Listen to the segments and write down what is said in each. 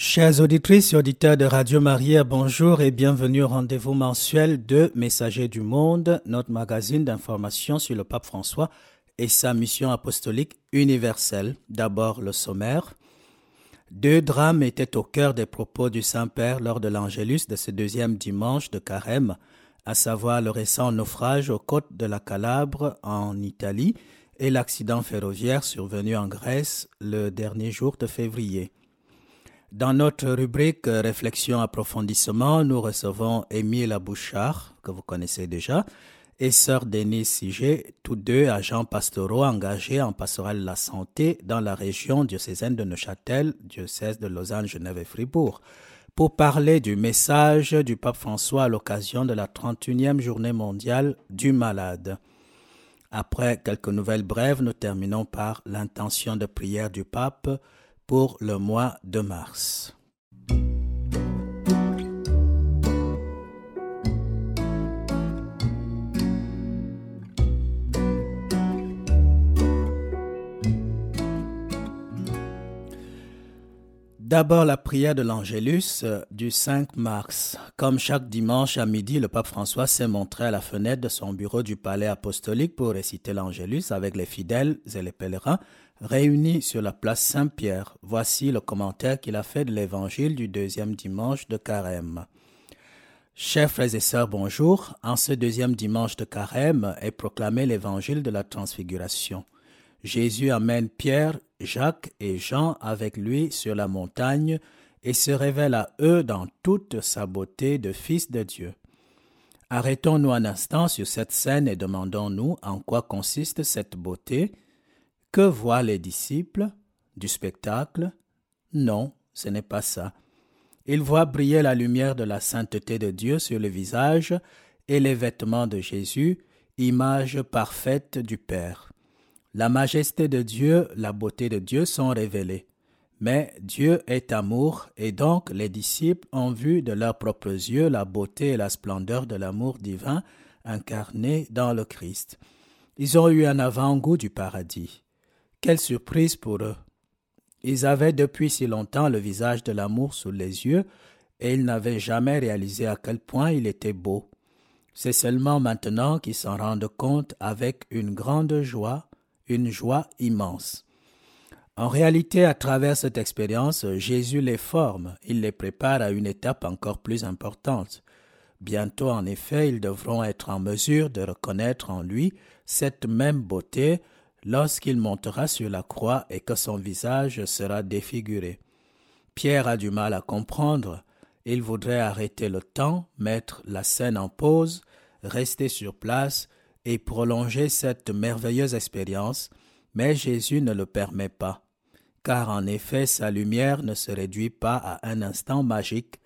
Chers auditrices et auditeurs de Radio Maria, bonjour et bienvenue au rendez-vous mensuel de Messager du Monde, notre magazine d'information sur le pape François et sa mission apostolique universelle. D'abord le sommaire. Deux drames étaient au cœur des propos du Saint-Père lors de l'Angélus de ce deuxième dimanche de Carême, à savoir le récent naufrage aux côtes de la Calabre en Italie et l'accident ferroviaire survenu en Grèce le dernier jour de février. Dans notre rubrique Réflexion approfondissement, nous recevons Émile Bouchard, que vous connaissez déjà, et sœur Denise Siget, tous deux agents pastoraux engagés en pastoral de la santé dans la région diocésaine de Neuchâtel, diocèse de Lausanne, Genève et Fribourg, pour parler du message du pape François à l'occasion de la 31e journée mondiale du malade. Après quelques nouvelles brèves, nous terminons par l'intention de prière du pape pour le mois de mars. D'abord la prière de l'Angélus euh, du 5 mars. Comme chaque dimanche à midi, le pape François s'est montré à la fenêtre de son bureau du palais apostolique pour réciter l'Angélus avec les fidèles et les pèlerins réunis sur la place Saint-Pierre. Voici le commentaire qu'il a fait de l'évangile du deuxième dimanche de Carême. Chers frères et sœurs, bonjour. En ce deuxième dimanche de Carême est proclamé l'évangile de la transfiguration. Jésus amène Pierre, Jacques et Jean avec lui sur la montagne et se révèle à eux dans toute sa beauté de Fils de Dieu. Arrêtons-nous un instant sur cette scène et demandons-nous en quoi consiste cette beauté que voient les disciples Du spectacle? Non, ce n'est pas ça. Ils voient briller la lumière de la sainteté de Dieu sur le visage et les vêtements de Jésus, image parfaite du Père. La majesté de Dieu, la beauté de Dieu sont révélées. Mais Dieu est amour, et donc les disciples ont vu de leurs propres yeux la beauté et la splendeur de l'amour divin incarné dans le Christ. Ils ont eu un avant-goût du paradis. Quelle surprise pour eux. Ils avaient depuis si longtemps le visage de l'amour sous les yeux, et ils n'avaient jamais réalisé à quel point il était beau. C'est seulement maintenant qu'ils s'en rendent compte avec une grande joie, une joie immense. En réalité, à travers cette expérience, Jésus les forme, il les prépare à une étape encore plus importante. Bientôt, en effet, ils devront être en mesure de reconnaître en lui cette même beauté lorsqu'il montera sur la croix et que son visage sera défiguré. Pierre a du mal à comprendre. Il voudrait arrêter le temps, mettre la scène en pause, rester sur place et prolonger cette merveilleuse expérience, mais Jésus ne le permet pas, car en effet sa lumière ne se réduit pas à un instant magique,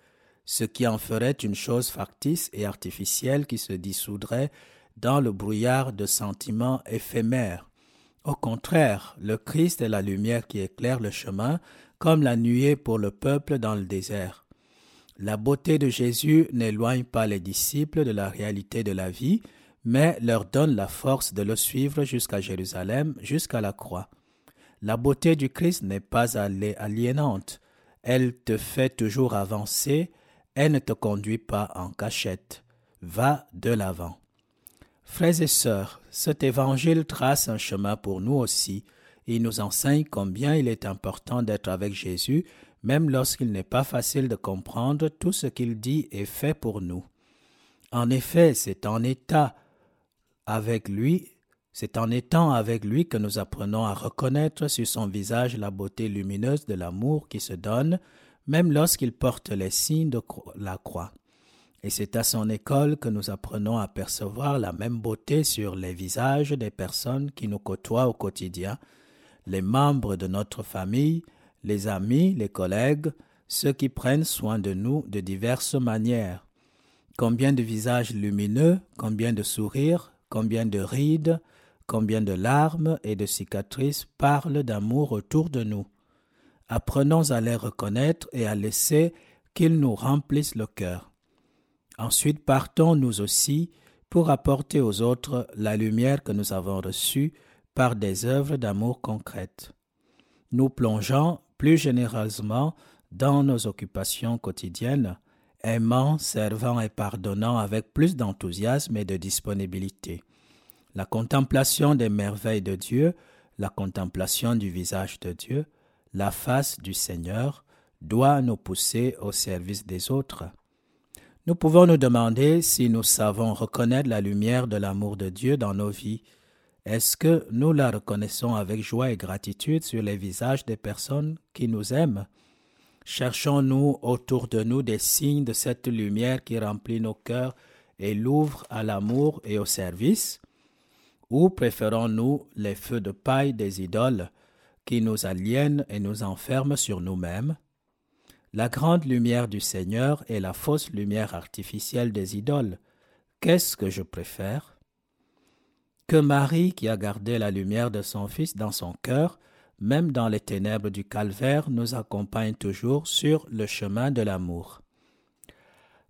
ce qui en ferait une chose factice et artificielle qui se dissoudrait dans le brouillard de sentiments éphémères. Au contraire, le Christ est la lumière qui éclaire le chemin, comme la nuée pour le peuple dans le désert. La beauté de Jésus n'éloigne pas les disciples de la réalité de la vie, mais leur donne la force de le suivre jusqu'à Jérusalem, jusqu'à la croix. La beauté du Christ n'est pas aliénante, elle te fait toujours avancer, elle ne te conduit pas en cachette. Va de l'avant. Frères et sœurs, cet évangile trace un chemin pour nous aussi. Il nous enseigne combien il est important d'être avec Jésus, même lorsqu'il n'est pas facile de comprendre tout ce qu'il dit et fait pour nous. En effet, c'est en état avec lui, c'est en étant avec lui que nous apprenons à reconnaître sur son visage la beauté lumineuse de l'amour qui se donne, même lorsqu'il porte les signes de la croix. Et c'est à son école que nous apprenons à percevoir la même beauté sur les visages des personnes qui nous côtoient au quotidien, les membres de notre famille, les amis, les collègues, ceux qui prennent soin de nous de diverses manières. Combien de visages lumineux, combien de sourires, combien de rides, combien de larmes et de cicatrices parlent d'amour autour de nous. Apprenons à les reconnaître et à laisser qu'ils nous remplissent le cœur. Ensuite, partons nous aussi pour apporter aux autres la lumière que nous avons reçue par des œuvres d'amour concrètes. Nous plongeons plus généreusement dans nos occupations quotidiennes, aimant, servant et pardonnant avec plus d'enthousiasme et de disponibilité. La contemplation des merveilles de Dieu, la contemplation du visage de Dieu, la face du Seigneur, doit nous pousser au service des autres. Nous pouvons nous demander si nous savons reconnaître la lumière de l'amour de Dieu dans nos vies. Est-ce que nous la reconnaissons avec joie et gratitude sur les visages des personnes qui nous aiment? Cherchons-nous autour de nous des signes de cette lumière qui remplit nos cœurs et l'ouvre à l'amour et au service? Ou préférons-nous les feux de paille des idoles qui nous aliènent et nous enferment sur nous-mêmes? La grande lumière du Seigneur et la fausse lumière artificielle des idoles. Qu'est-ce que je préfère? Que Marie, qui a gardé la lumière de son Fils dans son cœur, même dans les ténèbres du calvaire, nous accompagne toujours sur le chemin de l'amour.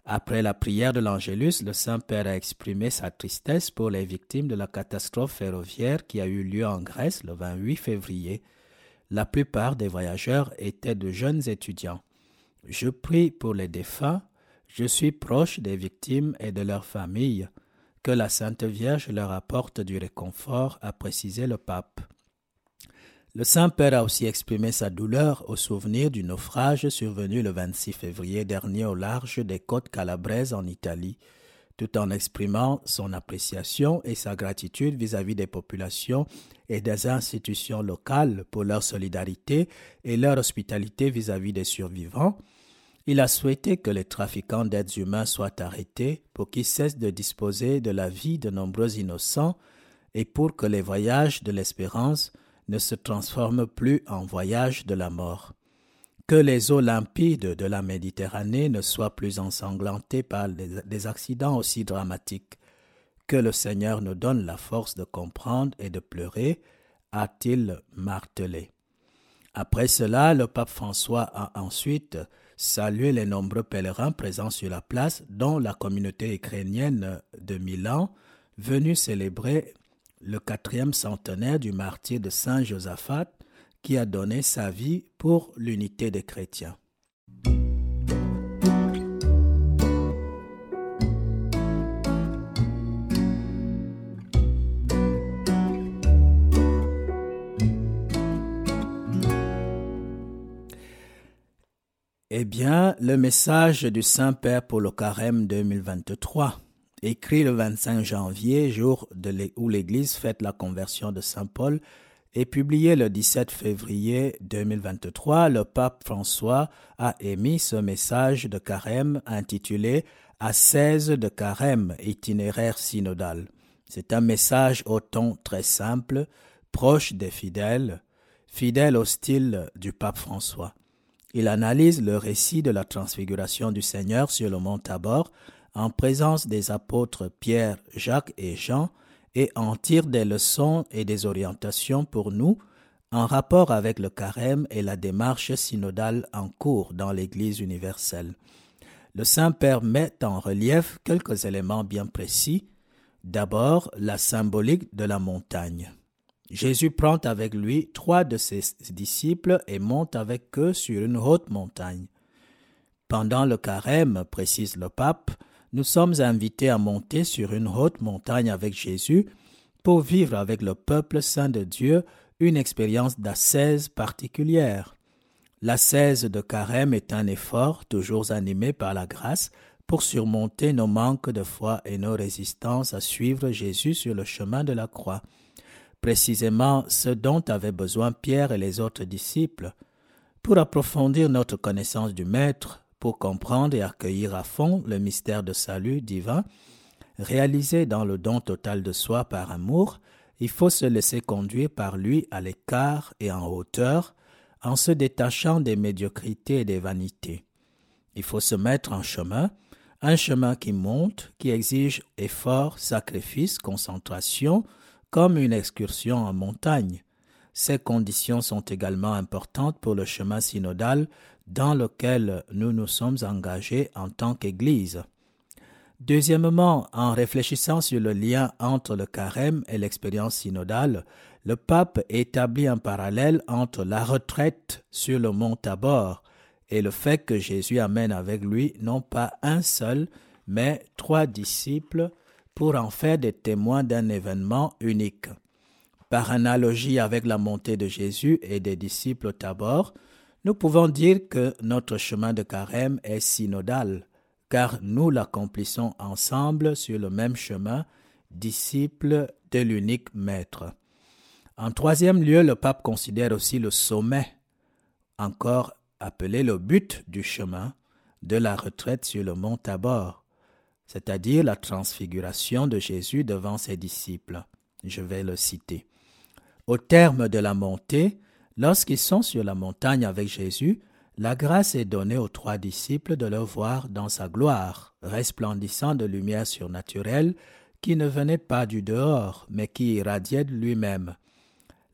Après la prière de l'Angélus, le Saint-Père a exprimé sa tristesse pour les victimes de la catastrophe ferroviaire qui a eu lieu en Grèce le 28 février. La plupart des voyageurs étaient de jeunes étudiants. Je prie pour les défunts, je suis proche des victimes et de leurs familles. Que la Sainte Vierge leur apporte du réconfort, a précisé le pape. Le Saint-Père a aussi exprimé sa douleur au souvenir du naufrage survenu le 26 février dernier au large des côtes calabraises en Italie, tout en exprimant son appréciation et sa gratitude vis-à-vis des populations et des institutions locales pour leur solidarité et leur hospitalité vis-à-vis -vis des survivants, il a souhaité que les trafiquants d'êtres humains soient arrêtés pour qu'ils cessent de disposer de la vie de nombreux innocents et pour que les voyages de l'espérance ne se transforment plus en voyages de la mort. Que les eaux limpides de la Méditerranée ne soient plus ensanglantées par des accidents aussi dramatiques. Que le Seigneur nous donne la force de comprendre et de pleurer, a-t-il martelé. Après cela, le pape François a ensuite salué les nombreux pèlerins présents sur la place, dont la communauté ukrainienne de Milan, venue célébrer le quatrième centenaire du martyr de Saint Josaphat, qui a donné sa vie pour l'unité des chrétiens. Eh bien, le message du Saint-Père pour le carême 2023, écrit le 25 janvier, jour où l'Église fête la conversion de Saint Paul, et publié le 17 février 2023, le pape François a émis ce message de carême intitulé À 16 de carême, itinéraire synodal. C'est un message au ton très simple, proche des fidèles, fidèle au style du pape François. Il analyse le récit de la transfiguration du Seigneur sur le mont Tabor en présence des apôtres Pierre, Jacques et Jean et en tire des leçons et des orientations pour nous en rapport avec le carême et la démarche synodale en cours dans l'Église universelle. Le Saint-Père met en relief quelques éléments bien précis. D'abord, la symbolique de la montagne. Jésus prend avec lui trois de ses disciples et monte avec eux sur une haute montagne. Pendant le carême, précise le pape, nous sommes invités à monter sur une haute montagne avec Jésus pour vivre avec le peuple saint de Dieu une expérience d'ascèse particulière. L'ascèse de carême est un effort toujours animé par la grâce pour surmonter nos manques de foi et nos résistances à suivre Jésus sur le chemin de la croix précisément ce dont avaient besoin Pierre et les autres disciples, pour approfondir notre connaissance du Maître, pour comprendre et accueillir à fond le mystère de salut divin, réalisé dans le don total de soi par amour, il faut se laisser conduire par lui à l'écart et en hauteur, en se détachant des médiocrités et des vanités. Il faut se mettre en chemin, un chemin qui monte, qui exige effort, sacrifice, concentration, comme une excursion en montagne. Ces conditions sont également importantes pour le chemin synodal dans lequel nous nous sommes engagés en tant qu'Église. Deuxièmement, en réfléchissant sur le lien entre le carême et l'expérience synodale, le pape établit un parallèle entre la retraite sur le mont Tabor et le fait que Jésus amène avec lui non pas un seul, mais trois disciples pour en faire des témoins d'un événement unique. Par analogie avec la montée de Jésus et des disciples au Tabor, nous pouvons dire que notre chemin de carême est synodal, car nous l'accomplissons ensemble sur le même chemin, disciples de l'unique Maître. En troisième lieu, le pape considère aussi le sommet, encore appelé le but du chemin, de la retraite sur le mont Tabor, c'est-à-dire la transfiguration de Jésus devant ses disciples. Je vais le citer. Au terme de la montée, lorsqu'ils sont sur la montagne avec Jésus, la grâce est donnée aux trois disciples de le voir dans sa gloire, resplendissant de lumière surnaturelle qui ne venait pas du dehors, mais qui irradiait de lui-même.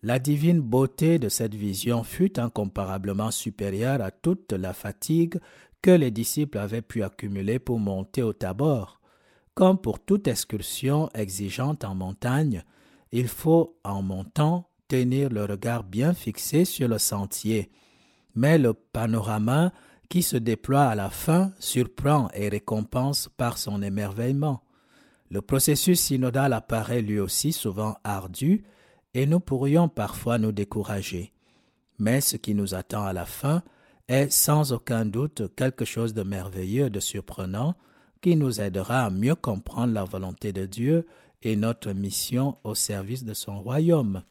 La divine beauté de cette vision fut incomparablement supérieure à toute la fatigue que les disciples avaient pu accumuler pour monter au tabord. Comme pour toute excursion exigeante en montagne, il faut, en montant, tenir le regard bien fixé sur le sentier. Mais le panorama qui se déploie à la fin surprend et récompense par son émerveillement. Le processus synodal apparaît lui aussi souvent ardu et nous pourrions parfois nous décourager. Mais ce qui nous attend à la fin est sans aucun doute quelque chose de merveilleux, de surprenant, qui nous aidera à mieux comprendre la volonté de Dieu et notre mission au service de son royaume.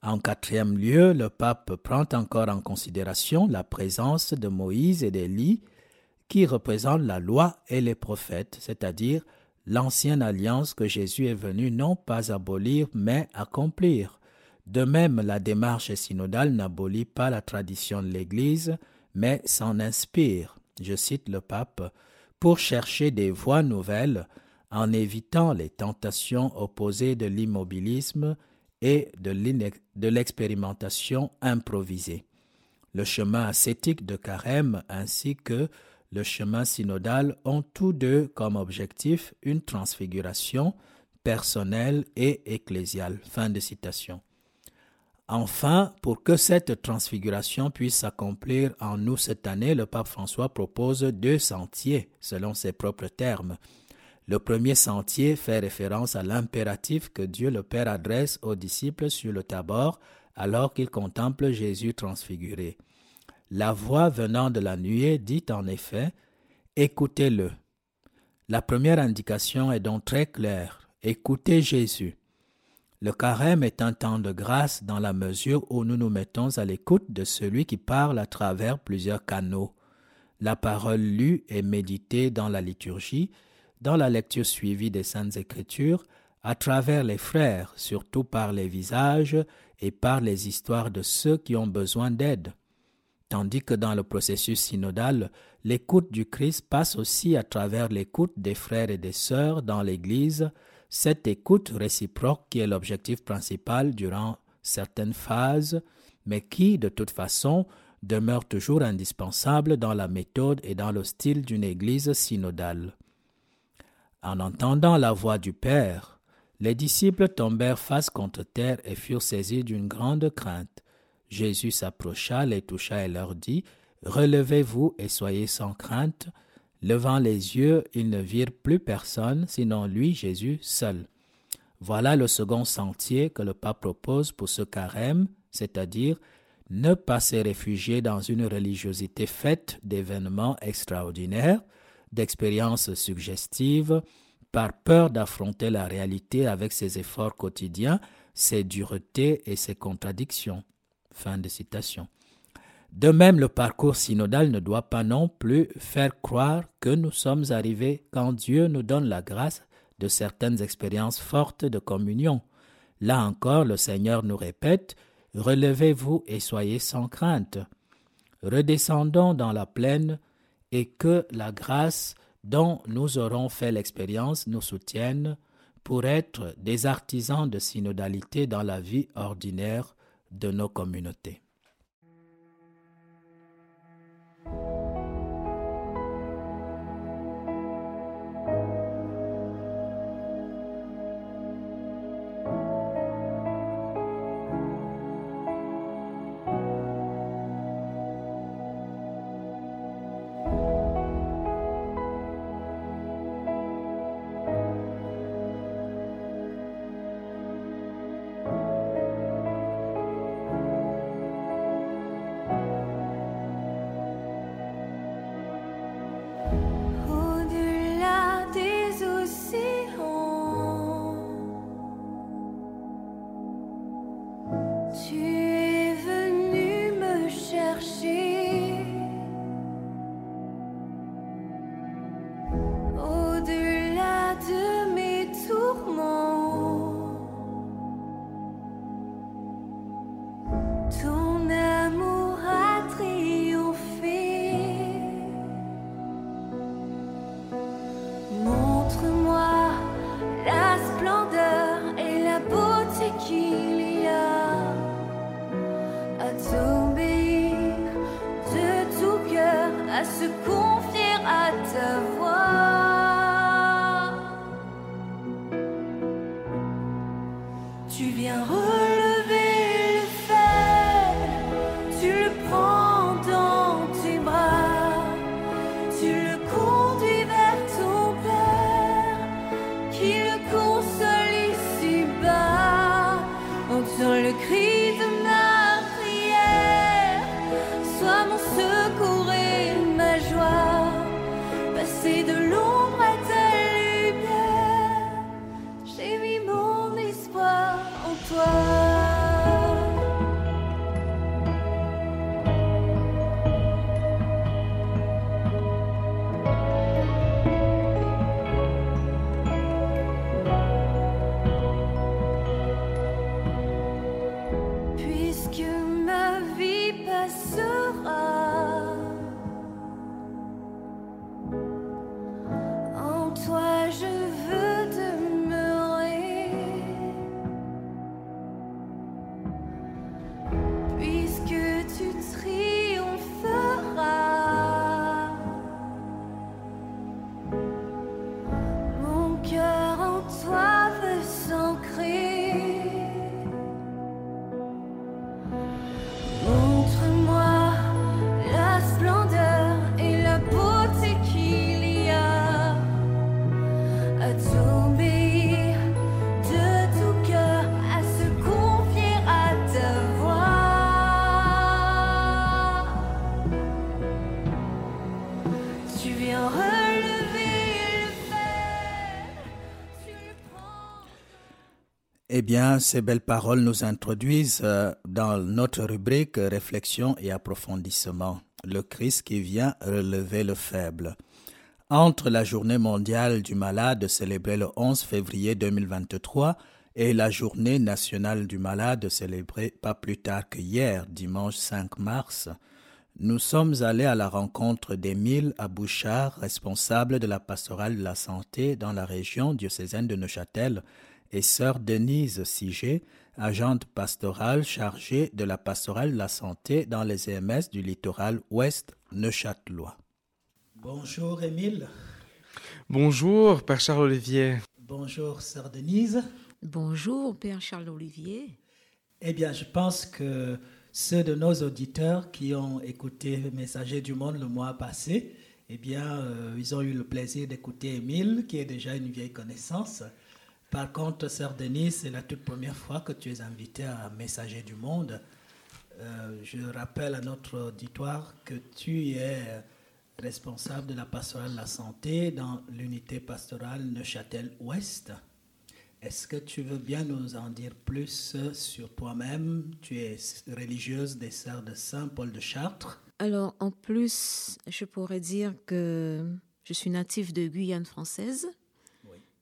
En quatrième lieu, le pape prend encore en considération la présence de Moïse et d'Élie, qui représentent la loi et les prophètes, c'est-à-dire l'ancienne alliance que Jésus est venu non pas abolir, mais accomplir. De même, la démarche synodale n'abolit pas la tradition de l'Église, mais s'en inspire, je cite le pape, pour chercher des voies nouvelles en évitant les tentations opposées de l'immobilisme et de l'expérimentation improvisée. Le chemin ascétique de Carême ainsi que le chemin synodal ont tous deux comme objectif une transfiguration personnelle et ecclésiale. Fin de citation. Enfin, pour que cette transfiguration puisse s'accomplir en nous cette année, le pape François propose deux sentiers, selon ses propres termes. Le premier sentier fait référence à l'impératif que Dieu le Père adresse aux disciples sur le tabord alors qu'ils contemplent Jésus transfiguré. La voix venant de la nuée dit en effet Écoutez-le. La première indication est donc très claire. Écoutez Jésus. Le carême est un temps de grâce dans la mesure où nous nous mettons à l'écoute de celui qui parle à travers plusieurs canaux. La parole lue et méditée dans la liturgie dans la lecture suivie des Saintes Écritures, à travers les frères, surtout par les visages et par les histoires de ceux qui ont besoin d'aide. Tandis que dans le processus synodal, l'écoute du Christ passe aussi à travers l'écoute des frères et des sœurs dans l'Église, cette écoute réciproque qui est l'objectif principal durant certaines phases, mais qui, de toute façon, demeure toujours indispensable dans la méthode et dans le style d'une Église synodale. En entendant la voix du Père, les disciples tombèrent face contre terre et furent saisis d'une grande crainte. Jésus s'approcha, les toucha et leur dit, Relevez-vous et soyez sans crainte. Levant les yeux, ils ne virent plus personne, sinon lui, Jésus, seul. Voilà le second sentier que le pape propose pour ce carême, c'est-à-dire ne pas se réfugier dans une religiosité faite d'événements extraordinaires, d'expériences suggestives, par peur d'affronter la réalité avec ses efforts quotidiens, ses duretés et ses contradictions. Fin de citation. De même, le parcours synodal ne doit pas non plus faire croire que nous sommes arrivés quand Dieu nous donne la grâce de certaines expériences fortes de communion. Là encore, le Seigneur nous répète, Relevez-vous et soyez sans crainte. Redescendons dans la plaine et que la grâce dont nous aurons fait l'expérience nous soutienne pour être des artisans de synodalité dans la vie ordinaire de nos communautés. Eh bien, ces belles paroles nous introduisent euh, dans notre rubrique Réflexion et approfondissement, le Christ qui vient relever le faible. Entre la journée mondiale du malade célébrée le 11 février 2023 et la journée nationale du malade célébrée pas plus tard que hier, dimanche 5 mars, nous sommes allés à la rencontre d'Émile Abouchard, responsable de la pastorale de la santé dans la région diocésaine de Neuchâtel, et sœur Denise Siget, agente pastorale chargée de la pastorale de la santé dans les EMS du littoral ouest neuchâtelois. Bonjour Émile. Bonjour Père Charles-Olivier. Bonjour sœur Denise. Bonjour Père Charles-Olivier. Eh bien, je pense que ceux de nos auditeurs qui ont écouté Messager du Monde le mois passé, eh bien, euh, ils ont eu le plaisir d'écouter Émile, qui est déjà une vieille connaissance. Par contre, sœur Denise, c'est la toute première fois que tu es invitée à Messager du Monde. Euh, je rappelle à notre auditoire que tu es responsable de la pastorale de la santé dans l'unité pastorale Neuchâtel-Ouest. Est-ce que tu veux bien nous en dire plus sur toi-même? Tu es religieuse des Sœurs de Saint Paul de Chartres. Alors, en plus, je pourrais dire que je suis native de Guyane française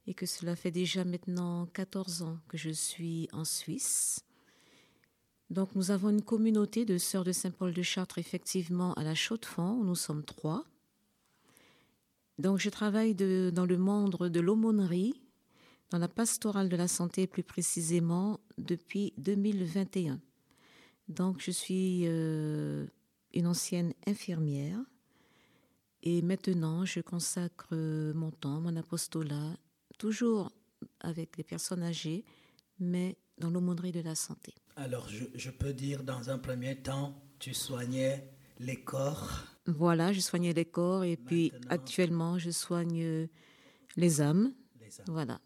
et que cela fait déjà maintenant 14 ans que je suis en Suisse. Donc nous avons une communauté de sœurs de Saint-Paul de Chartres effectivement à la Chaux-de-Fonds, nous sommes trois. Donc je travaille dans le monde de l'aumônerie, dans la pastorale de la santé plus précisément depuis 2021. Donc je suis euh, une ancienne infirmière et maintenant je consacre mon temps, mon apostolat toujours avec les personnes âgées, mais dans l'aumônerie de la santé. Alors, je, peux dire, dans un premier temps, tu soignais les corps. Voilà, je soignais les corps et puis actuellement, je soigne les âmes. Voilà.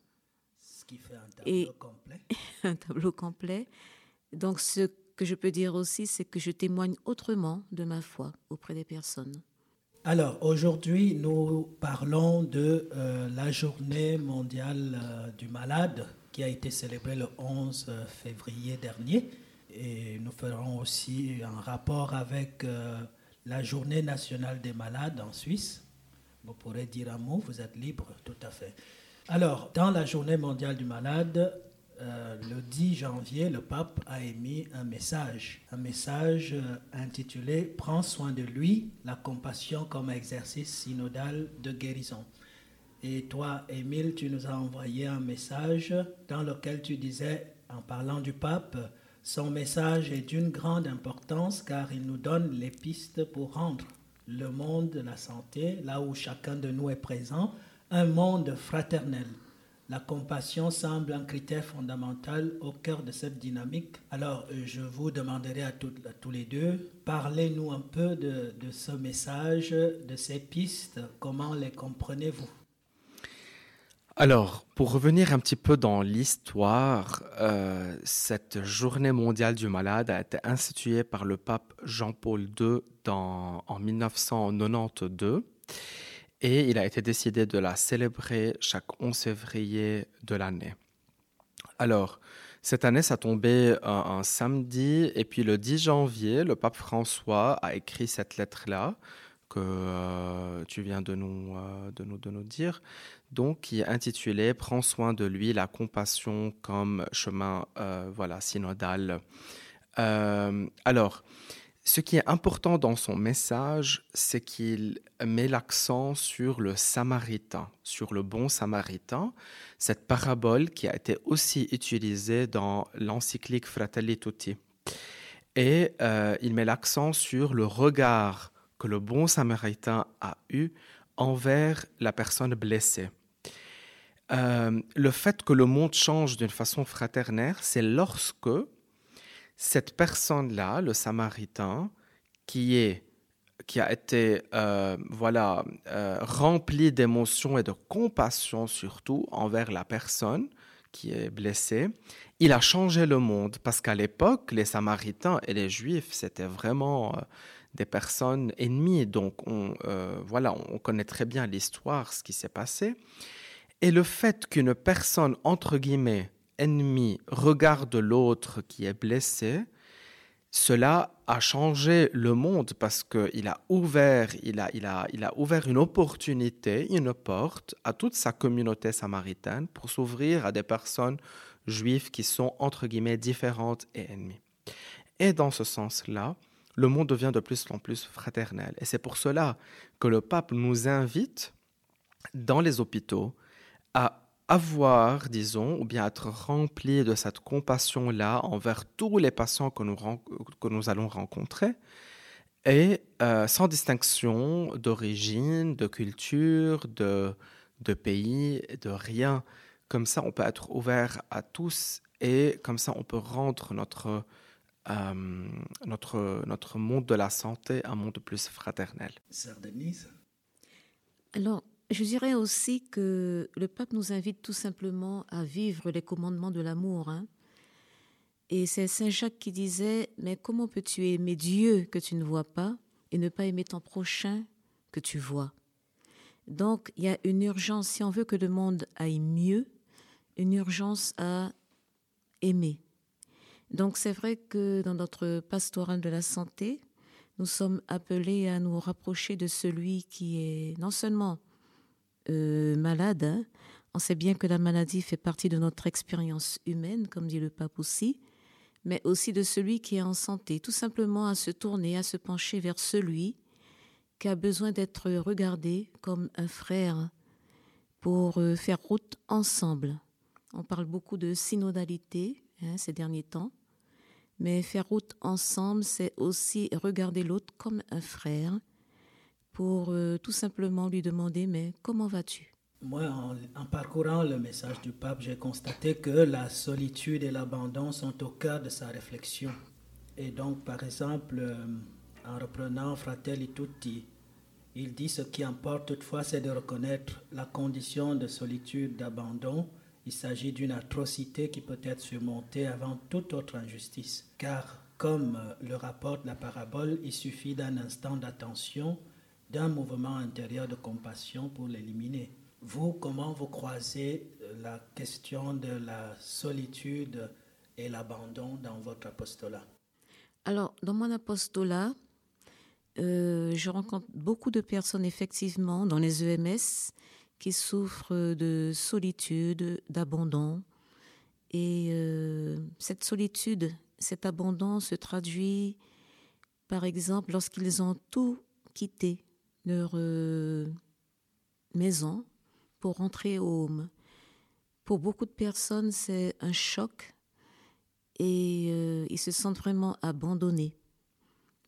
Ce qui fait un tableau complet. un tableau complet. Donc, ce que je peux dire aussi, c'est que je témoigne autrement de ma foi auprès des personnes. Alors aujourd'hui, nous parlons de euh, la journée mondiale euh, du malade qui a été célébrée le 11 euh, février dernier. Et nous ferons aussi un rapport avec la journée nationale des malades en Suisse. Vous pourrez dire un mot, vous êtes libre, tout à fait. Alors, dans la journée mondiale du malade, euh, le 10 janvier, le pape a émis un message, un message euh, intitulé Prends soin de lui, la compassion comme exercice synodal de guérison. Et toi, Émile, tu nous as envoyé un message dans lequel tu disais, en parlant du pape, son message est d'une grande importance car il nous donne les pistes pour rendre le monde de la santé, là où chacun de nous est présent, un monde fraternel. La compassion semble un critère fondamental au cœur de cette dynamique. Alors, euh, je vous demanderai à, tous les deux, parlez-nous un peu de, ce message, de ces pistes, comment les comprenez-vous? Alors, pour revenir un petit peu dans l'histoire, euh, cette journée mondiale du malade a été instituée par le pape Jean-Paul II en 1992 et il a été décidé de la célébrer chaque 11 février de l'année. Alors, cette année, ça tombait un, un, samedi, et puis le 10 janvier, le pape François a écrit cette lettre-là que euh, tu viens de nous, euh, de, nous, de nous dire, donc qui est intitulée Prends soin de lui, la compassion comme chemin euh, voilà, synodal. alors, ce qui est important dans son message, c'est qu'il met l'accent sur le samaritain, sur le bon samaritain, cette parabole qui a été aussi utilisée dans l'encyclique Fratelli Tutti. Et euh, il met l'accent sur le regard que le bon samaritain a eu envers la personne blessée. Euh, le fait que le monde change d'une façon fraternelle, c'est lorsque cette personne-là, le Samaritain, qui est qui a été euh, voilà euh, rempli d'émotions et de compassion surtout envers la personne qui est blessée, il a changé le monde parce qu'à l'époque les Samaritains et les Juifs c'était vraiment euh, des personnes ennemies. Donc on voilà on connaît très bien l'histoire ce qui s'est passé. Et le fait qu'une personne entre guillemets ennemi regarde l'autre qui est blessé, cela a changé le monde parce qu'il a ouvert, il a, il, a, il a ouvert une opportunité, une porte à toute sa communauté samaritaine pour s'ouvrir à des personnes juives qui sont entre guillemets différentes et ennemies. Et dans ce sens-là, le monde devient de plus en plus fraternel. Et c'est pour cela que le pape nous invite dans les hôpitaux à avoir, disons, ou bien être rempli de cette compassion-là envers tous les patients que nous, que nous allons rencontrer, et euh, sans distinction d'origine, de culture, de, de pays, de rien. Comme ça, on peut être ouvert à tous et comme ça, on peut rendre notre, euh, notre, notre monde de la santé un monde plus fraternel. Sœur Denise? Alors, je dirais aussi que le pape nous invite tout simplement à vivre les commandements de l'amour. Hein. Et c'est Saint Jacques qui disait, mais comment peux-tu aimer Dieu que tu ne vois pas et ne pas aimer ton prochain que tu vois? Donc il y a une urgence, si on veut que le monde aille mieux, une urgence à aimer. Donc c'est vrai que dans notre pastoral de la santé, nous sommes appelés à nous rapprocher de celui qui est non seulement euh, malade, hein. on sait bien que la maladie fait partie de notre expérience humaine, comme dit le pape aussi, mais aussi de celui qui est en santé, tout simplement à se tourner, à se pencher vers celui qui a besoin d'être regardé comme un frère pour euh, faire route ensemble. On parle beaucoup de synodalité hein, ces derniers temps, mais faire route ensemble, c'est aussi regarder l'autre comme un frère pour euh, tout simplement lui demander mais comment vas-tu? Moi, en, parcourant le message du pape, j'ai constaté que la solitude et l'abandon sont au cœur de sa réflexion. Et donc, par exemple, euh, en reprenant Fratelli Tutti, il dit ce qui importe toutefois, c'est de reconnaître la condition de solitude, d'abandon. Il s'agit d'une atrocité qui peut être surmontée avant toute autre injustice. Car, comme le rapporte la parabole, il suffit d'un instant d'attention d'un mouvement intérieur de compassion pour l'éliminer. Vous, comment vous croisez euh, la question de la solitude et l'abandon dans votre apostolat? Alors, dans mon apostolat, euh, je rencontre beaucoup de personnes effectivement dans les EMS qui souffrent de solitude, d'abandon. Et euh, cette solitude, cet abandon se traduit par exemple lorsqu'ils ont tout quitté, leur euh, maison pour rentrer au home. Pour beaucoup de personnes, c'est un choc et euh, ils se sentent vraiment abandonnés.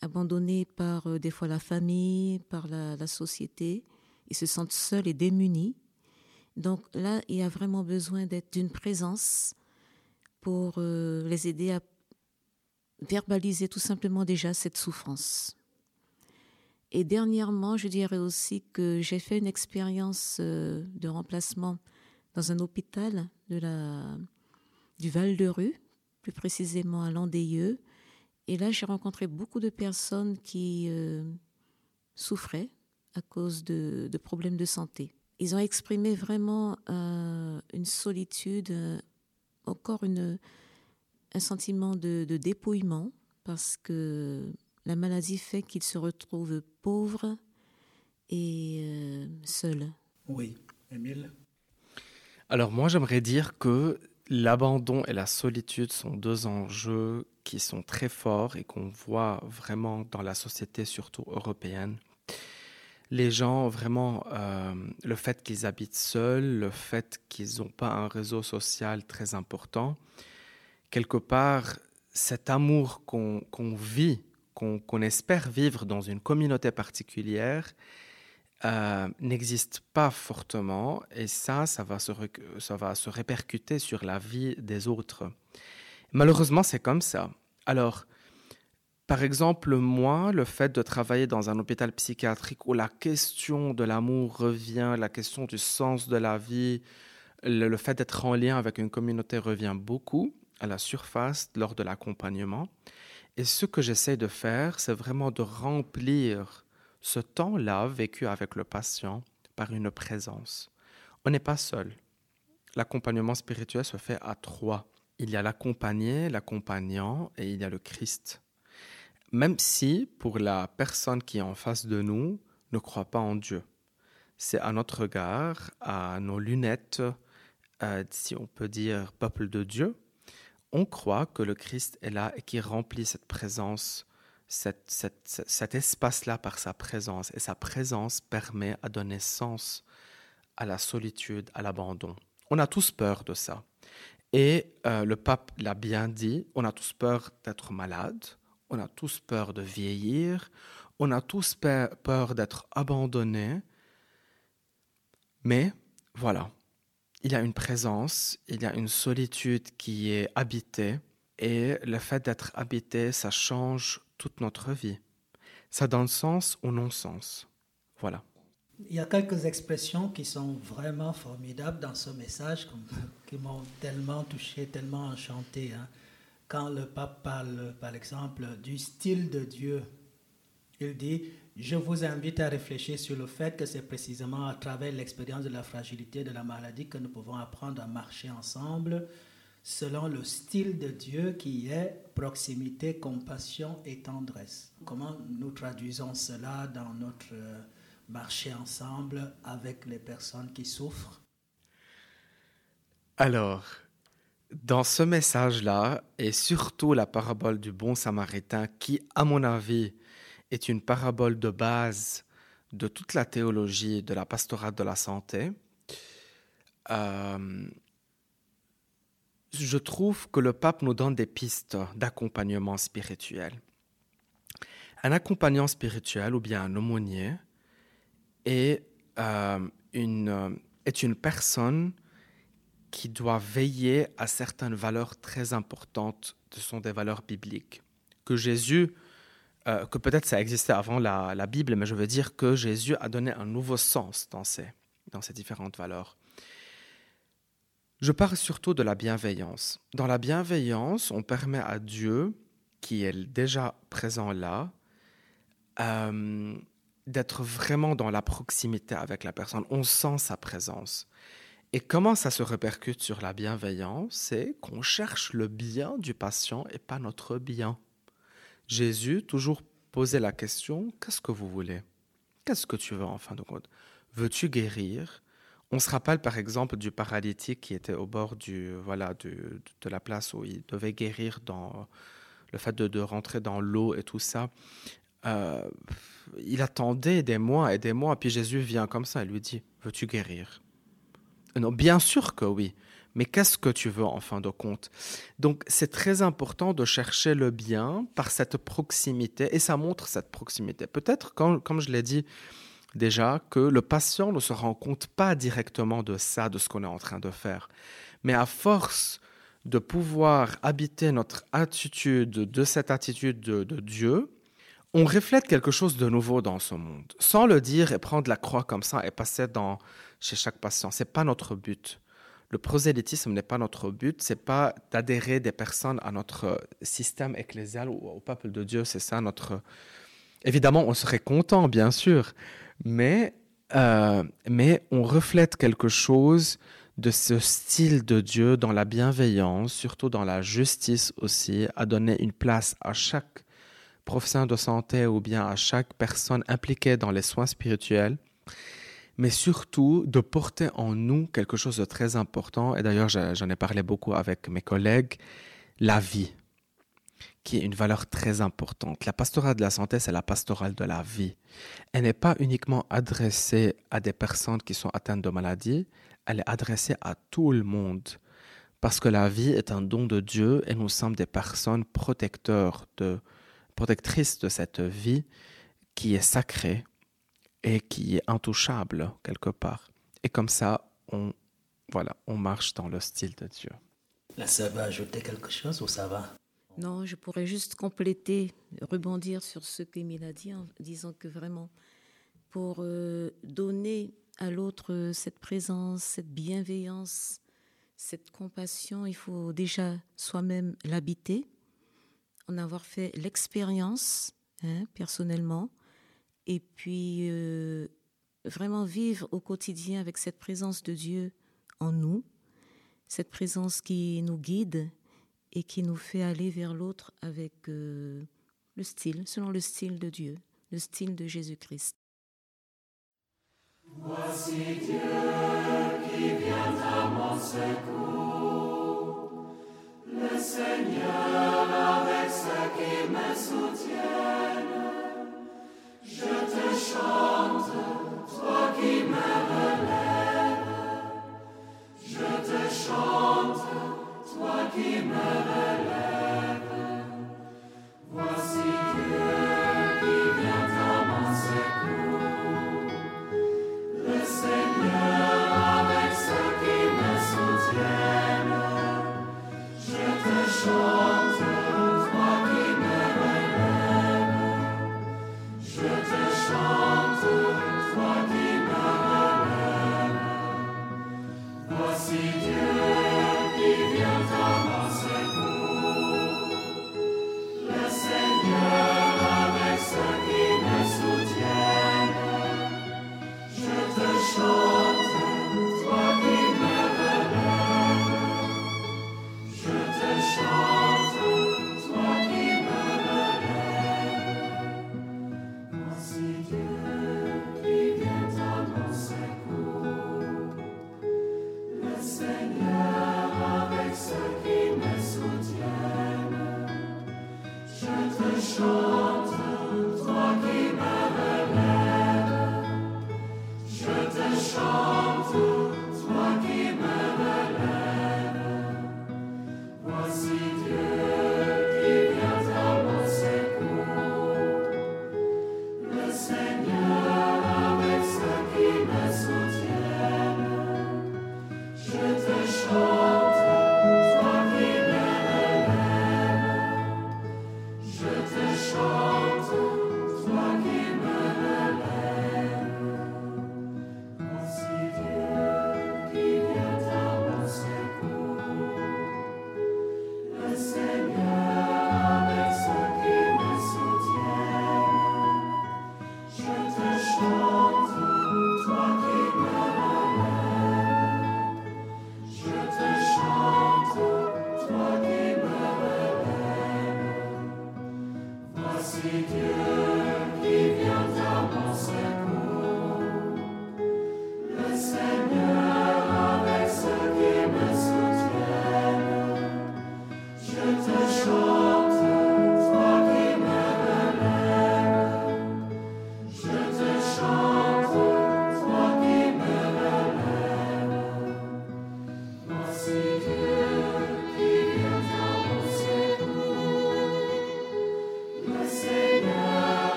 abandonnés par euh, des fois la famille, par la, société. Ils se sentent seuls et démunis. Donc là, il y a vraiment besoin d'être d'une présence pour euh, les aider à verbaliser tout simplement déjà cette souffrance. Et dernièrement, je dirais aussi que j'ai fait une expérience euh, de remplacement dans un hôpital du Val-de-Rue, plus précisément à Landayeux. Et là, j'ai rencontré beaucoup de personnes qui euh, souffraient à cause de, problèmes de santé. Ils ont exprimé vraiment euh, une solitude, encore une, un sentiment de dépouillement, parce que la maladie fait qu'ils se retrouvent pauvres et euh, seuls. Oui, Émile? Alors moi j'aimerais dire que l'abandon et la solitude sont deux enjeux qui sont très forts et qu'on voit vraiment dans la société, surtout européenne. Les gens, vraiment, euh, le fait qu'ils habitent seuls, le fait qu'ils n'ont pas un réseau social très important, quelque part, cet amour qu'on vit qu'on espère vivre dans une communauté particulière euh, n'existe pas fortement et ça, ça va, se, ça va se répercuter sur la vie des autres. Malheureusement, c'est comme ça. Alors, par exemple, moi, le fait de travailler dans un hôpital psychiatrique où la question de l'amour revient, la question du sens de la vie, le fait d'être en lien avec une communauté revient beaucoup à la surface lors de l'accompagnement. Et ce que j'essaie de faire, c'est vraiment de remplir ce temps-là vécu avec le patient par une présence. On n'est pas seul. L'accompagnement spirituel se fait à trois. Il y a l'accompagné, l'accompagnant et il y a le Christ. Même si, pour la personne qui est en face de nous, ne croit pas en Dieu. C'est à notre regard, à nos lunettes, euh, si on peut dire peuple de Dieu, on croit que le Christ est là et qui remplit cette présence, cet espace-là par sa présence. Et sa présence permet à donner sens à la solitude, à l'abandon. On a tous peur de ça. Et euh, le pape l'a bien dit, on a tous peur d'être malade, on a tous peur de vieillir, on a tous peur d'être abandonné. Mais voilà, il y a une présence, il y a une solitude qui est habitée, et le fait d'être habité, ça change toute notre vie. Ça donne sens ou non-sens. Voilà. Il y a quelques expressions qui sont vraiment formidables dans ce message, qui m'ont tellement touché, tellement enchanté. Hein. Quand le pape parle, par exemple, du style de Dieu, il dit je vous invite à réfléchir sur le fait que c'est précisément à travers l'expérience de la fragilité de la maladie que nous pouvons apprendre à marcher ensemble selon le style de Dieu qui est proximité, compassion et tendresse. Comment nous traduisons cela dans notre euh, marché ensemble avec les personnes qui souffrent? Alors, dans ce message-là, et surtout la parabole du bon samaritain qui, à mon avis, est une parabole de base de toute la théologie de la pastorale de la santé. Euh, je trouve que le pape nous donne des pistes d'accompagnement spirituel. Un accompagnant spirituel ou bien un aumônier est, euh, une, est une personne qui doit veiller à certaines valeurs très importantes, ce sont des valeurs bibliques, que Jésus euh, que peut-être ça existait avant la, Bible, mais je veux dire que Jésus a donné un nouveau sens dans ces, dans ces différentes valeurs. Je parle surtout de la bienveillance. Dans la bienveillance, on permet à Dieu, qui est déjà présent là, euh, d'être vraiment dans la proximité avec la personne. On sent sa présence. Et comment ça se répercute sur la bienveillance C'est qu'on cherche le bien du patient et pas notre bien. Jésus toujours posait la question, qu'est-ce que vous voulez? Qu'est-ce que tu veux en fin de compte? Veux-tu guérir? On se rappelle par exemple du paralytique qui était au bord du, voilà, de la place où il devait guérir dans le fait de, rentrer dans l'eau et tout ça. Euh, il attendait des mois et des mois, puis Jésus vient comme ça et lui dit, veux-tu guérir? Non, bien sûr que oui, mais qu'est-ce que tu veux en fin de compte? Donc c'est très important de chercher le bien par cette proximité, et ça montre cette proximité. Peut-être, comme je l'ai dit déjà, que le patient ne se rend compte pas directement de ça, de ce qu'on est en train de faire. Mais à force de pouvoir habiter notre attitude, de cette attitude de, de Dieu, on reflète quelque chose de nouveau dans ce monde. Sans le dire et prendre la croix comme ça et passer dans, chez chaque patient. Ce n'est pas notre but. Le prosélytisme n'est pas notre but, c'est pas d'adhérer des personnes à notre système ecclésial ou au peuple de Dieu, c'est ça notre... Évidemment, on serait content, bien sûr, mais, euh, mais on reflète quelque chose de ce style de Dieu dans la bienveillance, surtout dans la justice aussi, à donner une place à chaque professionnel de santé ou bien à chaque personne impliquée dans les soins spirituels, mais surtout de porter en nous quelque chose de très important, et d'ailleurs j'en ai parlé beaucoup avec mes collègues, la vie, qui est une valeur très importante. La pastorale de la santé, c'est la pastorale de la vie. Elle n'est pas uniquement adressée à des personnes qui sont atteintes de maladies, elle est adressée à tout le monde. Parce que la vie est un don de Dieu et nous sommes des personnes protecteurs de, protectrices de cette vie qui est sacrée et qui est intouchable quelque part. Et comme ça, on, voilà, on marche dans le style de Dieu. La sœur va ajouter quelque chose ou ça va? Non, je pourrais juste compléter, rebondir sur ce qu'Émile a dit en disant que vraiment, pour euh, donner à l'autre euh, cette présence, cette bienveillance, cette compassion, il faut déjà soi-même l'habiter, en avoir fait l'expérience hein, personnellement, et puis euh, vraiment vivre au quotidien avec cette présence de Dieu en nous, cette présence qui nous guide et qui nous fait aller vers l'autre avec euh, le style, selon le style de Dieu, le style de Jésus-Christ. Voici Dieu qui vient à mon secours, le Seigneur avec ceux qui me soutiennent. Je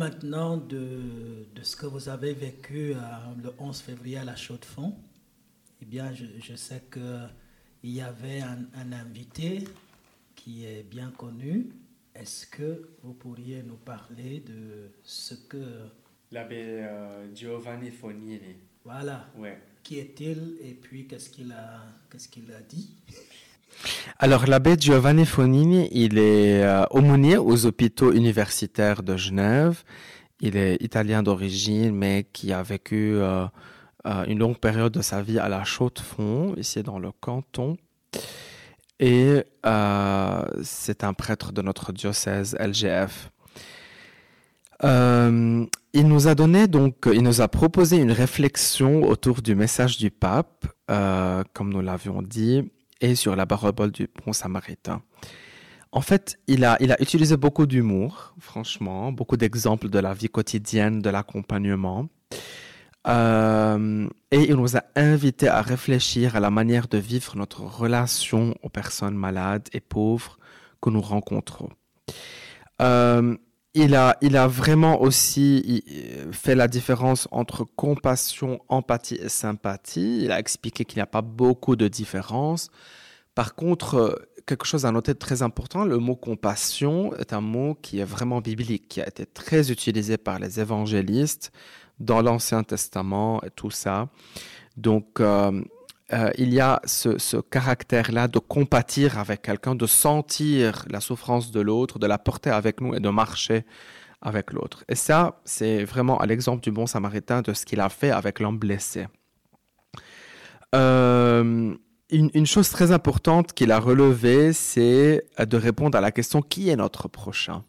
maintenant de, de, ce que vous avez vécu euh, le 11 février à la Chaux-de-Fonds. Eh bien, je, je sais qu'il y avait un, un, invité qui est bien connu. Est-ce que vous pourriez nous parler de ce que... L'abbé euh, Giovanni Fonini. Voilà. Ouais. Qui est-il et puis qu'est-ce qu'il a, qu'est-ce qu'il a dit? Alors, l'abbé Giovanni Fonini, il est euh, aumônier aux hôpitaux universitaires de Genève. Il est italien d'origine, mais qui a vécu euh, euh, une longue période de sa vie à la Chaux-de-Fonds, ici dans le canton. Et c'est un prêtre de notre diocèse LGF. Il nous a donné donc, il nous a proposé une réflexion autour du message du pape, comme nous l'avions dit, et sur la parabole du bon samaritain. En fait, il a, il a utilisé beaucoup d'humour, franchement, beaucoup d'exemples de la vie quotidienne, de l'accompagnement. Euh, et il nous a invités à réfléchir à la manière de vivre notre relation aux personnes malades et pauvres que nous rencontrons. Euh, il a, il a vraiment aussi fait la différence entre compassion, empathie et sympathie. Il a expliqué qu'il n'y a pas beaucoup de différence. Par contre, quelque chose à noter de très important, le mot compassion est un mot qui est vraiment biblique, qui a été très utilisé par les évangélistes dans l'Ancien Testament et tout ça. Donc, euh, euh, il y a ce, caractère-là de compatir avec quelqu'un, de sentir la souffrance de l'autre, de la porter avec nous et de marcher avec l'autre. Et ça, c'est vraiment à l'exemple du bon samaritain de ce qu'il a fait avec l'homme blessé. Euh, une, une, chose très importante qu'il a relevée, c'est de répondre à la question qui est notre prochain?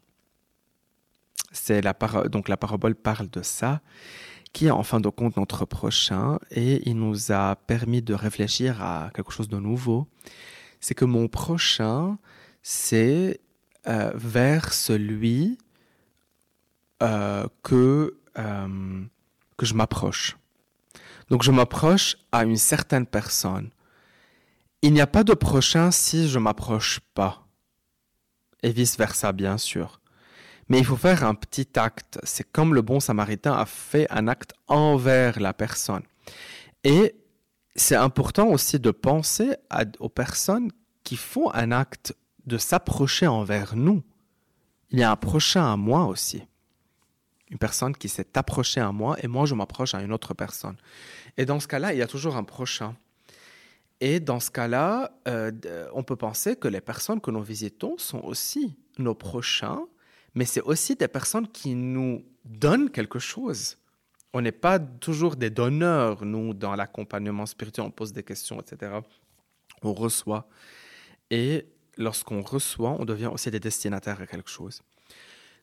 C'est la donc la parabole parle de ça, qui est en fin de compte notre prochain, et il nous a permis de réfléchir à quelque chose de nouveau. C'est que mon prochain, c'est euh, vers celui euh, que euh, que je m'approche. Donc je m'approche à une certaine personne. Il n'y a pas de prochain si je m'approche pas. Et vice versa, bien sûr. Mais il faut faire un petit acte. C'est comme le bon samaritain a fait un acte envers la personne. Et c'est important aussi de penser aux personnes qui font un acte de s'approcher envers nous. Il y a un prochain à moi aussi. Une personne qui s'est approchée à moi et moi je m'approche à une autre personne. Et dans ce cas-là, il y a toujours un prochain. Et dans ce cas-là, euh, on peut penser que les personnes que nous visitons sont aussi nos prochains, mais c'est aussi des personnes qui nous donnent quelque chose. On n'est pas toujours des donneurs, nous, dans l'accompagnement spirituel, on pose des questions, etc. On reçoit. Et lorsqu'on reçoit, on devient aussi des destinataires à quelque chose.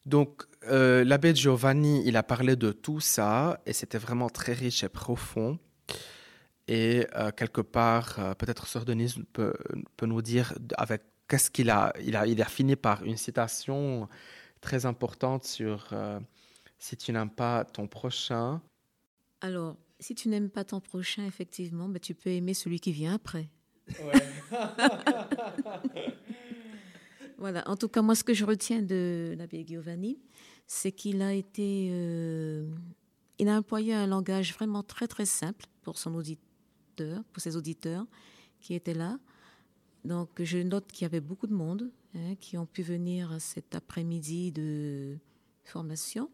Donc, euh, l'abbé Giovanni, il a parlé de tout ça, et c'était vraiment très riche et profond. Et euh, quelque part, euh, peut-être Sœur Denise peut, peut, nous dire avec qu'est-ce qu'il a, il a. Il a fini par une citation très importante sur euh, si tu n'aimes pas ton prochain. Alors, si tu n'aimes pas ton prochain, effectivement, ben, tu peux aimer celui qui vient après. Ouais. voilà. En tout cas, moi, ce que je retiens de l'abbé Giovanni, c'est qu'il a été, euh, il a employé un langage vraiment très très simple pour son auditeur pour ses auditeurs qui étaient là. Donc, je note qu'il y avait beaucoup de monde hein, qui ont pu venir cet après-midi de formation.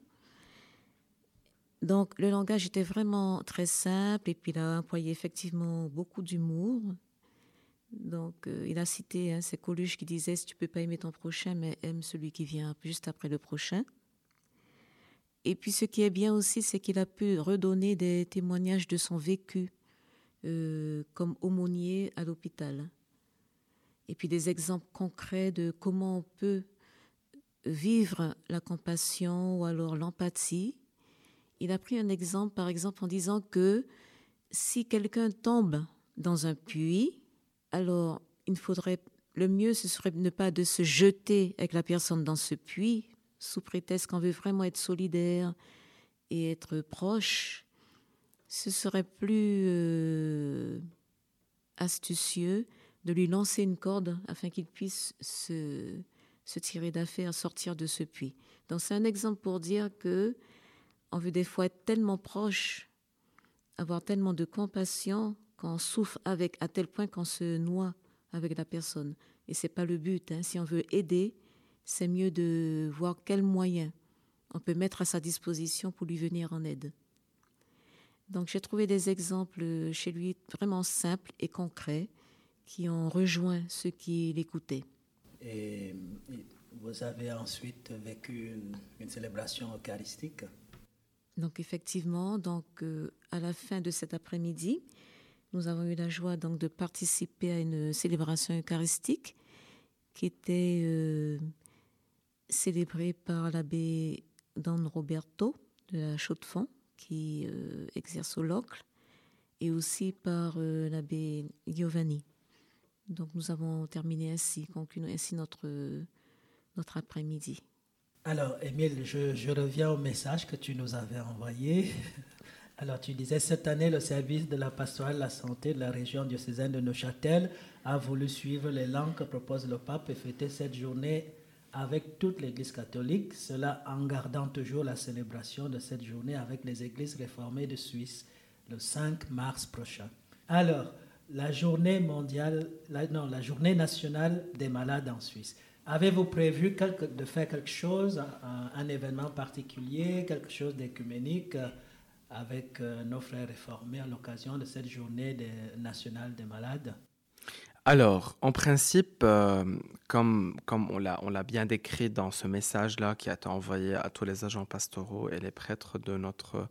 Donc, le langage était vraiment très simple et puis il a employé effectivement beaucoup d'humour. Donc, euh, il a cité hein, ces Coluche qui disait Si tu peux pas aimer ton prochain, mais aime celui qui vient juste après le prochain. Et puis, ce qui est bien aussi, c'est qu'il a pu redonner des témoignages de son vécu euh, comme aumônier à l'hôpital. Et puis des exemples concrets de comment on peut vivre la compassion ou alors l'empathie. Il a pris un exemple, par exemple, en disant que si quelqu'un tombe dans un puits, alors il faudrait, le mieux ce serait ne pas de se jeter avec la personne dans ce puits, sous prétexte qu'on veut vraiment être solidaire et être proche, ce serait plus euh, astucieux de lui lancer une corde afin qu'il puisse se, se tirer d'affaire, sortir de ce puits. Donc c'est un exemple pour dire que on veut des fois être tellement proche, avoir tellement de compassion qu'on souffre avec à tel point qu'on se noie avec la personne. Et c'est pas le but. Hein. Si on veut aider, c'est mieux de voir quels moyens on peut mettre à sa disposition pour lui venir en aide. Donc j'ai trouvé des exemples chez lui vraiment simples et concrets qui ont rejoint ceux qui l'écoutaient. Et vous avez ensuite vécu une, célébration eucharistique Donc effectivement, donc euh, à la fin de cet après-midi, nous avons eu la joie donc de participer à une célébration eucharistique qui était euh, célébrée par l'abbé Don Roberto de la Chaux-de-Fonds qui euh, exerce au Locle et aussi par l'abbé Giovanni. Donc nous avons terminé ainsi, conclu ainsi notre, notre après-midi. Alors, Émile, je, reviens au message que tu nous avais envoyé. Alors, tu disais, cette année, le service de la pastorale de la santé de la région diocésaine de Neuchâtel a voulu suivre langues que propose le pape et fêter cette journée avec toute l'Église catholique, cela en gardant toujours la célébration de cette journée avec les églises réformées de Suisse le 5 mars prochain. Alors, la journée mondiale, non, la journée nationale des malades en Suisse. Avez-vous prévu de faire quelque chose, un, événement particulier, quelque chose d'écuménique euh, avec euh, nos frères réformés à l'occasion de cette journée nationale des malades? Alors, en principe, euh, comme, comme on l'a bien décrit dans ce message-là qui a été envoyé à tous les agents pastoraux et les prêtres de notre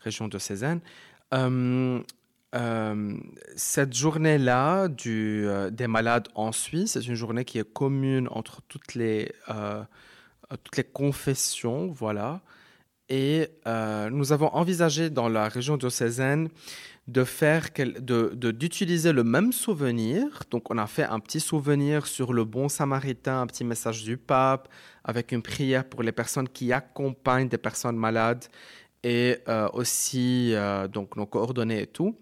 région de Cézanne, cette journée-là euh, des malades en Suisse, c'est une journée qui est commune entre toutes les, euh, toutes les confessions, voilà. Et nous avons envisagé dans la région diocésaine de faire, de, d'utiliser le même souvenir. Donc, on a fait un petit souvenir sur le bon samaritain, un petit message du pape, avec une prière pour les personnes qui accompagnent des personnes malades et euh, aussi euh, donc nos coordonnées et tout.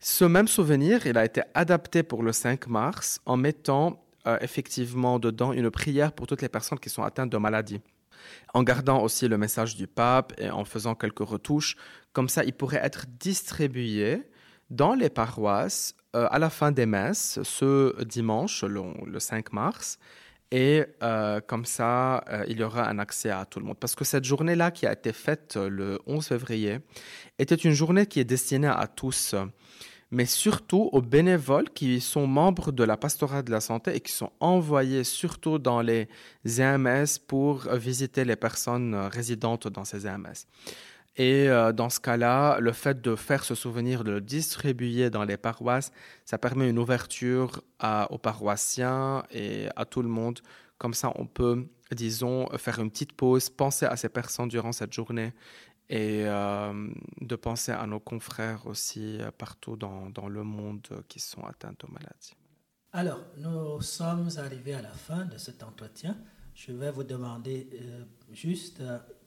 Ce même souvenir, il a été adapté pour le 5 mars en mettant euh, effectivement dedans une prière pour toutes les personnes qui sont atteintes de maladies. En gardant aussi le message du pape et en faisant quelques retouches, comme ça il pourrait être distribué dans les paroisses à la fin des messes ce dimanche, le 5 mars, et euh, comme ça, euh, il y aura un accès à tout le monde. Parce que cette journée-là qui a été faite euh, le 11 février était une journée qui est destinée à tous, mais surtout aux bénévoles qui sont membres de la pastorale de la santé et qui sont envoyés surtout dans les EMS pour visiter les personnes résidentes dans ces EMS. Et euh, dans ce cas-là, le fait de faire ce souvenir, de le distribuer dans les paroisses, ça permet une ouverture aux paroissiens et à tout le monde. Comme ça, on peut, disons, faire une petite pause, penser à ces personnes durant cette journée et euh, de penser à nos confrères aussi euh, partout dans, dans, le monde qui sont atteints de maladies. Alors, nous sommes arrivés à la fin de cet entretien. Je vais vous demander juste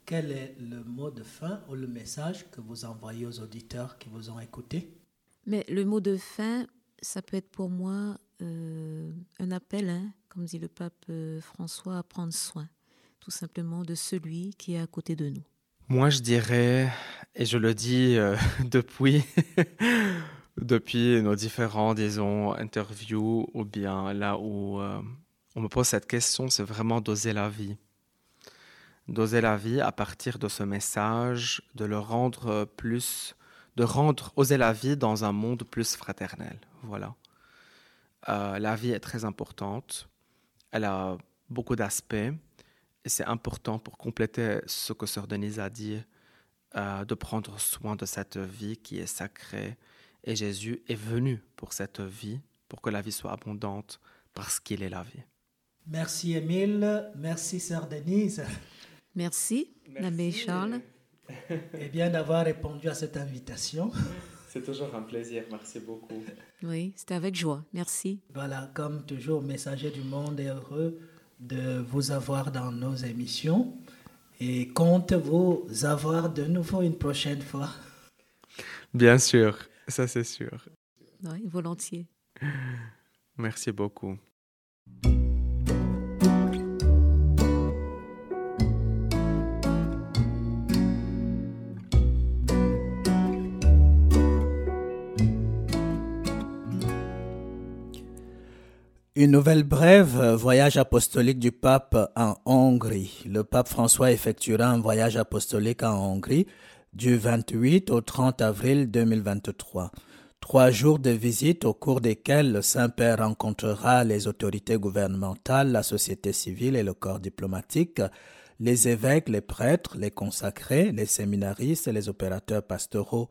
quel est le mot de fin ou le message que vous envoyez aux auditeurs qui vous ont écouté Mais le mot de fin, ça peut être pour moi euh, un appel, hein, comme dit le pape euh, François, à prendre soin, tout simplement, de celui qui est à côté de nous. Moi, je dirais, et je le dis euh, depuis, depuis nos différents, disons, interviews, ou bien là où on me pose cette question, c'est vraiment d'oser la vie d'oser la vie à partir de ce message, de le rendre plus, de rendre oser la vie dans un monde plus fraternel. Voilà. Euh, la vie est très importante. Elle a beaucoup d'aspects et c'est important pour compléter ce que Sœur Denise a dit, euh, de prendre soin de cette vie qui est sacrée. Et Jésus est venu pour cette vie, pour que la vie soit abondante, parce qu'il est la vie. Merci Émile, merci Sœur Denise. Merci, l'abbé Charles. Et bien d'avoir répondu à cette invitation. C'est toujours un plaisir, merci beaucoup. Oui, c'était avec joie, merci. Voilà, comme toujours, Messager du Monde est heureux de vous avoir dans nos émissions. Et compte-vous avoir de nouveau une prochaine fois Bien sûr, ça c'est sûr. Oui, volontiers. Merci beaucoup. Une nouvelle brève, euh, voyage apostolique du pape en Hongrie. Le pape François effectuera un voyage apostolique en Hongrie du 28 au 30 avril 2023. Trois jours de visite au cours desquels le Saint-Père rencontrera les autorités gouvernementales, la société civile et le corps diplomatique, les évêques, les prêtres, les consacrés, les séminaristes et les opérateurs pastoraux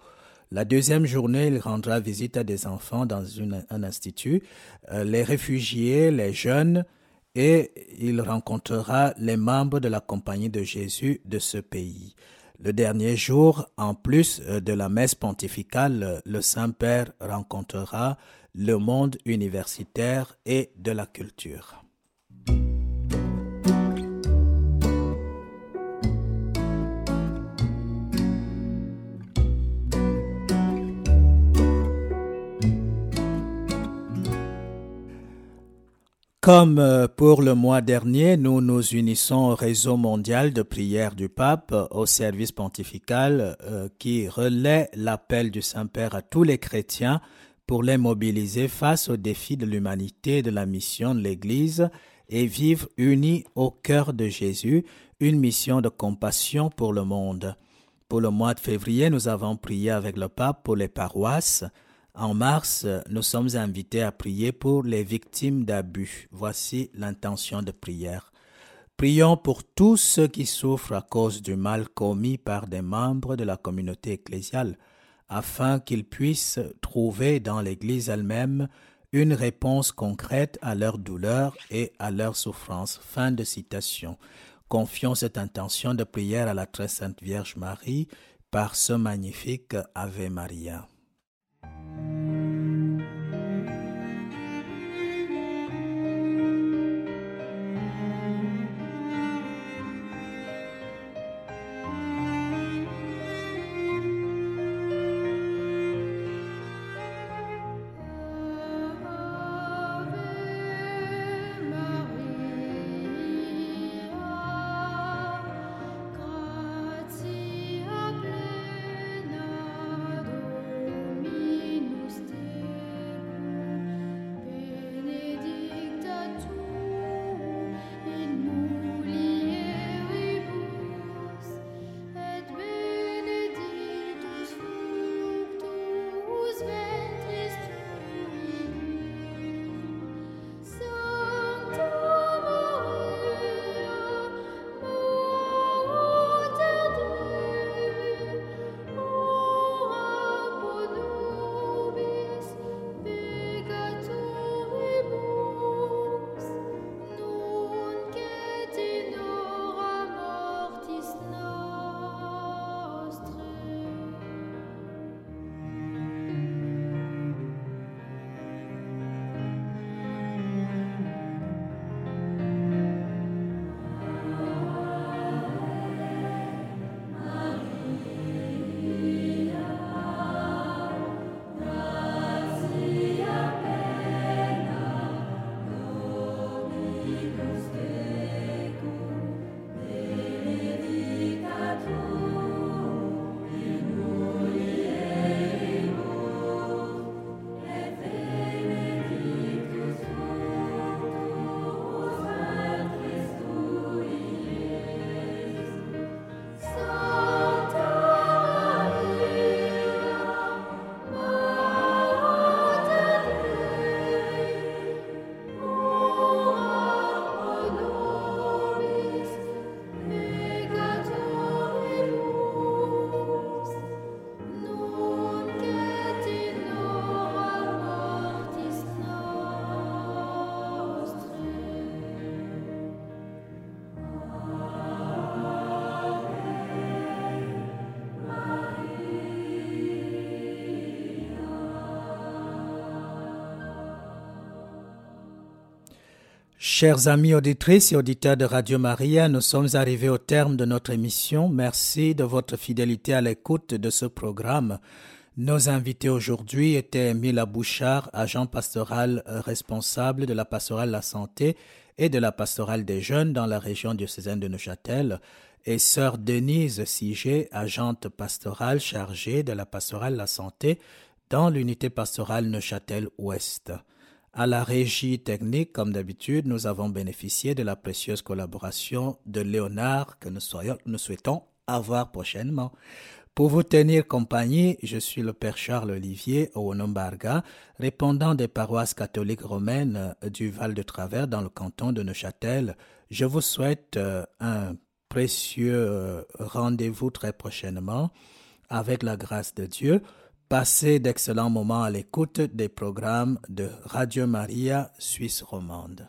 la deuxième journée, il rendra visite à des enfants dans un institut, euh, les réfugiés, les jeunes, et il rencontrera les membres de la Compagnie de Jésus de ce pays. Le dernier jour, en plus euh, de la messe pontificale, le Saint-Père rencontrera le monde universitaire et de la culture. Comme euh, pour le mois dernier, nous nous unissons au réseau mondial de prière du pape, euh, au service pontifical euh, qui relaie l'appel du Saint-Père à tous les chrétiens pour les mobiliser face aux défis de l'humanité et de la mission de l'Église et vivre unis au cœur de Jésus, une mission de compassion pour le monde. Pour le mois de février, nous avons prié avec le pape pour les paroisses, en mars, nous sommes invités à prier pour les victimes d'abus. Voici l'intention de prière. Prions pour tous ceux qui souffrent à cause du mal commis par des membres de la communauté ecclésiale, afin qu'ils puissent trouver dans l'Église elle-même une réponse concrète à leurs douleurs et à leurs souffrances. Fin de citation. Confions cette intention de prière à la très sainte Vierge Marie par ce magnifique Ave Maria. Chers amis auditrices et auditeurs de Radio Maria, nous sommes arrivés au terme de notre émission. Merci de votre fidélité à l'écoute de ce programme. Nos invités aujourd'hui étaient Mila Bouchard, agent pastoral responsable de la pastorale La Santé et de la pastorale des jeunes dans la région diocésaine de Neuchâtel, et sœur Denise Siget, agente pastorale chargée de la pastorale La Santé dans l'unité pastorale Neuchâtel-Ouest. À la régie technique, comme d'habitude, nous avons bénéficié de la précieuse collaboration de Léonard que nous, souhaitons avoir prochainement. Pour vous tenir compagnie, je suis le Père Charles Olivier Owonombarga, répondant des paroisses catholiques romaines du Val de Travers dans le canton de Neuchâtel. Je vous souhaite euh, un précieux euh, rendez-vous très prochainement avec la grâce de Dieu. Passez d'excellents moments à l'écoute des programmes de Radio Maria Suisse romande.